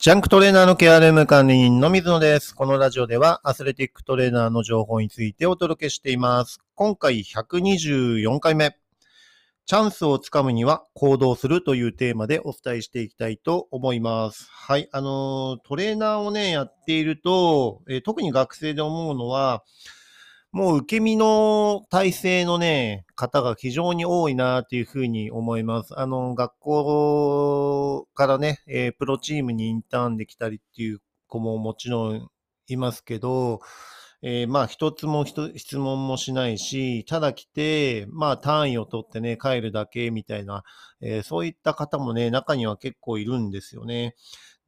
ジャンクトレーナーのケアルーム管理人の水野です。このラジオではアスレティックトレーナーの情報についてお届けしています。今回124回目。チャンスをつかむには行動するというテーマでお伝えしていきたいと思います。はい。あの、トレーナーをね、やっていると、特に学生で思うのは、もう受け身の体制のね、方が非常に多いなっていうふうに思います。あの、学校からね、えープロチームにインターンできたりっていう子ももちろんいますけど、えーまあ一つも一質問もしないし、ただ来て、まあ単位を取ってね、帰るだけみたいな、えーそういった方もね、中には結構いるんですよね。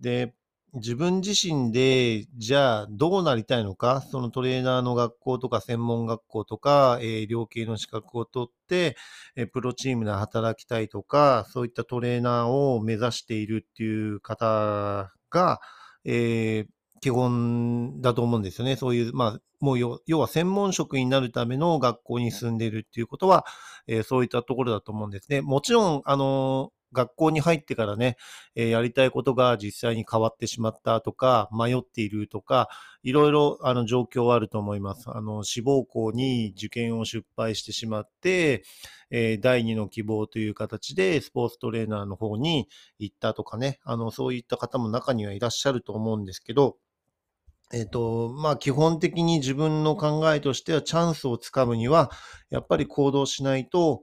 で、自分自身で、じゃあどうなりたいのか、そのトレーナーの学校とか専門学校とか、えー、医療系の資格を取って、えープロチームで働きたいとか、そういったトレーナーを目指しているっていう方が、えー基本だと思うんですよね。そういう、まあ、もう要は専門職になるための学校に住んでいるっていうことは、えーそういったところだと思うんですね。もちろん、あの学校に入ってからね、えーやりたいことが実際に変わってしまったとか、迷っているとか、いろいろあの状況はあると思います。あの、志望校に受験を失敗してしまって、えー第二の希望という形でスポーツトレーナーの方に行ったとかね、あの、そういった方も中にはいらっしゃると思うんですけど、えっ、と、まあ、基本的に自分の考えとしては、チャンスをつかむには、やっぱり行動しないと、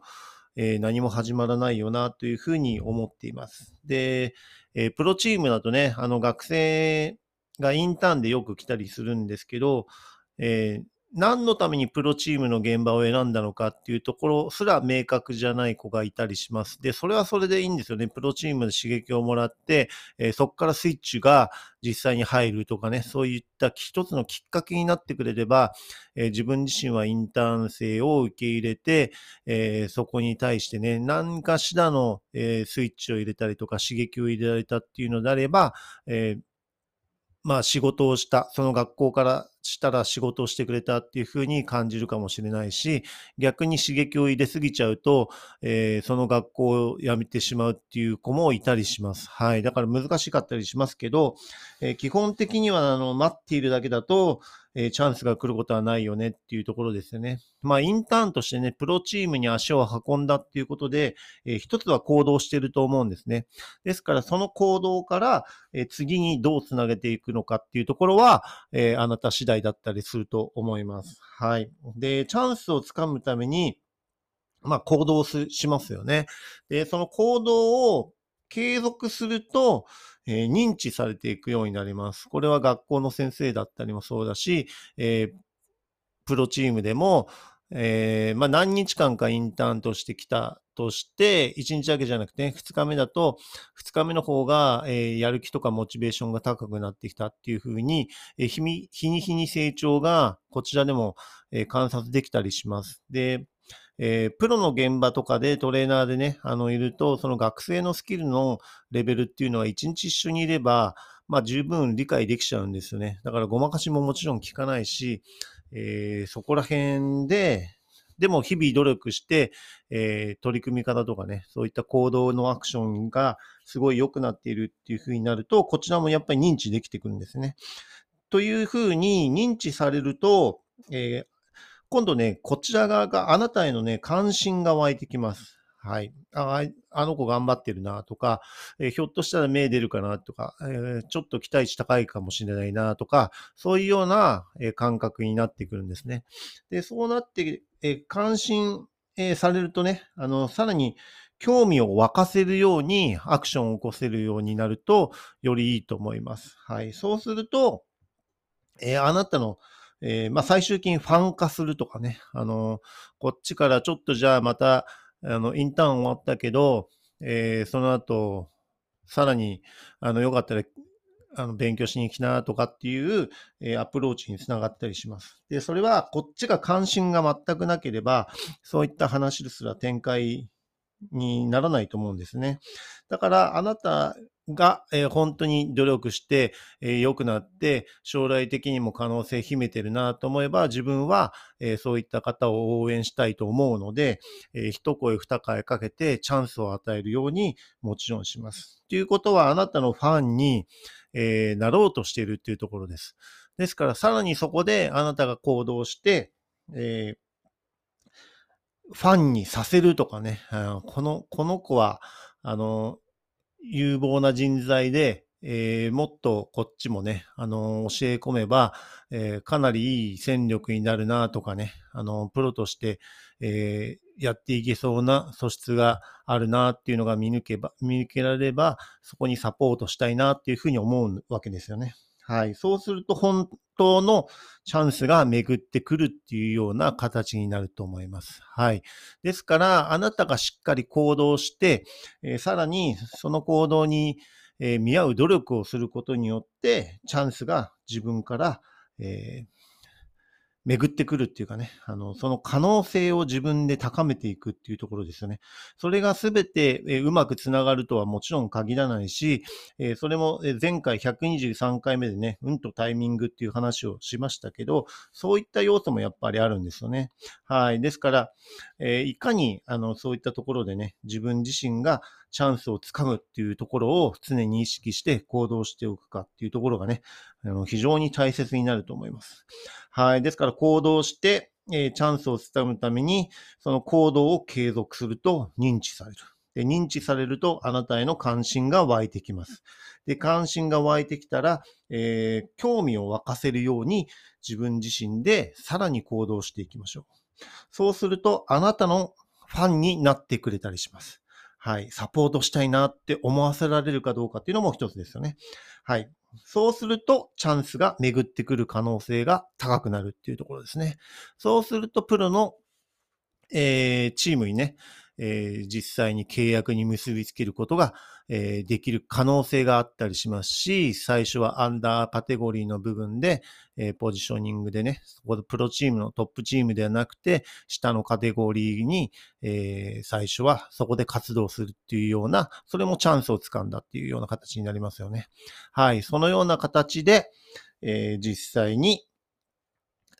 えー何も始まらないよな、というふうに思っています。で、えープロチームだとね、あの、学生がインターンでよく来たりするんですけど、えー何のためにプロチームの現場を選んだのかっていうところすら明確じゃない子がいたりします。で、それはそれでいいんですよね。プロチームで刺激をもらって、えーそこからスイッチが実際に入るとかね、そういった一つのきっかけになってくれれば、えー自分自身はインターン生を受け入れて、えーそこに対してね、何かしらの、えースイッチを入れたりとか刺激を入れられたっていうのであれば、えーまあ仕事をした、その学校からしたら仕事をしてくれたっていうふうに感じるかもしれないし、逆に刺激を入れすぎちゃうと、えーその学校を辞めてしまうっていう子もいたりします。はい。だから難しかったりしますけど、えー基本的にはあの待っているだけだと、えーチャンスが来ることはないよねっていうところですよね。まあ、インターンとしてね、プロチームに足を運んだっていうことで、えー一つは行動してると思うんですね。ですから、その行動から、えー次にどうつなげていくのかっていうところは、えーあなた次第だったりすると思います。はい。で、チャンスをつかむために、まあ、行動すしますよね。で、その行動を継続すると、えー認知されていくようになります。これは学校の先生だったりもそうだし、えープロチームでも、えーまあ、何日間かインターンとしてきたとして、1日だけじゃなくて、2日目だと、2日目の方が、えやる気とかモチベーションが高くなってきたっていうふうに、え日に日に成長がこちらでも、え観察できたりします。で、えープロの現場とかでトレーナーでね、あの、いると、その学生のスキルのレベルっていうのは一日一緒にいれば、まあ十分理解できちゃうんですよね。だからごまかしももちろん効かないし、えーそこら辺で、でも日々努力して、えー取り組み方とかね、そういった行動のアクションがすごい良くなっているっていう風になると、こちらもやっぱり認知できてくるんですね。という風に認知されると、えー今度ね、こちら側があなたへのね、関心が湧いてきます。はい。あああの子頑張ってるなとか、えーひょっとしたら目出るかなとか、えーちょっと期待値高いかもしれないなとか、そういうような、えー感覚になってくるんですね。で、そうなって、え関心、えされるとね、あの、さらに興味を沸かせるようにアクションを起こせるようになると、よりいいと思います。はい。そうすると、えーあなたの、えーまあ、最終的にファン化するとかね、あの、こっちからちょっとじゃあまた、あの、インターン終わったけど、えーその後、さらに、あの、よかったら、あの、勉強しに行きなとかっていう、えーアプローチにつながったりします。で、それは、こっちが関心が全くなければ、そういった話ですら展開にならないと思うんですね。だから、あなたが、えー本当に努力して、えー良くなって、将来的にも可能性秘めてるなと思えば、自分は、えーそういった方を応援したいと思うので、え一声二声かけてチャンスを与えるようにもちろんします。ということは、あなたのファンに、え、なろうとしているっていうところです。ですから、さらにそこであなたが行動して、え、ファンにさせるとかね、この、この子は、あの、有望な人材で、えー、もっとこっちもね、あの教え込めば、えー、かなりいい戦力になるなとかね、あのプロとして、え、やっていけそうな素質があるなっていうのが見抜けば、見抜けられれば、そこにサポートしたいなっていうふうに思うわけですよね。はい。そうすると本当のチャンスが巡ってくるっていうような形になると思います。はい。ですから、あなたがしっかり行動して、えー、さらにその行動に、えー、見合う努力をすることによって、チャンスが自分から、えー、巡ってくるっていうかね、あの、その可能性を自分で高めていくっていうところですよね。それがすべて、えうまくつながるとはもちろん限らないし、えそれも前回123回目でね、運とタイミングっていう話をしましたけど、そういった要素もやっぱりあるんですよね。はい。ですから、えいかに、あの、そういったところでね、自分自身がチャンスをつかむっていうところを常に意識して行動しておくかっていうところがね、あの非常に大切になると思います。はい。ですから行動して、え、チャンスをつかむために、その行動を継続すると認知される。で認知されるとあなたへの関心が湧いてきます。で、関心が湧いてきたら、えー、興味を沸かせるように自分自身でさらに行動していきましょう。そうするとあなたのファンになってくれたりします。はい。サポートしたいなって思わせられるかどうかっていうのも一つですよね。はい。そうすると、チャンスが巡ってくる可能性が高くなるっていうところですね。そうすると、プロの、えー、チームにね、えー、実際に契約に結びつけることが、えー、できる可能性があったりしますし、最初はアンダーカテゴリーの部分で、えー、ポジショニングでね、そこでプロチームのトップチームではなくて、下のカテゴリーに、え最初はそこで活動するっていうような、それもチャンスをつかんだっていうような形になりますよね。はい、そのような形で、え実際に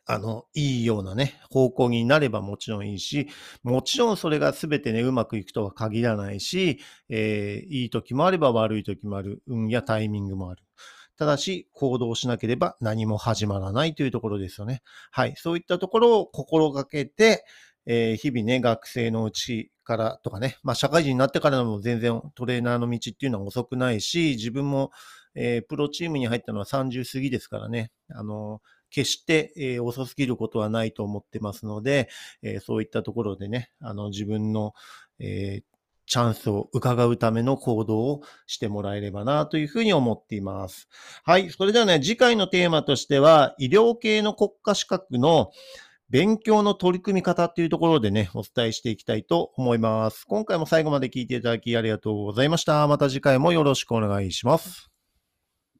あの、いいようなね、方向になればもちろんいいし、もちろんそれが全てね、うまくいくとは限らないし、えー、いい時もあれば悪い時もある。運やタイミングもある。ただし、行動しなければ何も始まらないというところですよね。はい。そういったところを心がけて、えー、日々ね、学生のうちからとかね、まあ社会人になってからも全然トレーナーの道っていうのは遅くないし、自分も、えー、プロチームに入ったのは30過ぎですからね、あのー決して、えー、遅すぎることはないと思ってますので、えー、そういったところでね、あの自分の、えー、チャンスを伺うための行動をしてもらえればなというふうに思っています。はい。それではね、次回のテーマとしては、医療系の国家資格の勉強の取り組み方っていうところでね、お伝えしていきたいと思います。今回も最後まで聞いていただきありがとうございました。また次回もよろしくお願いします。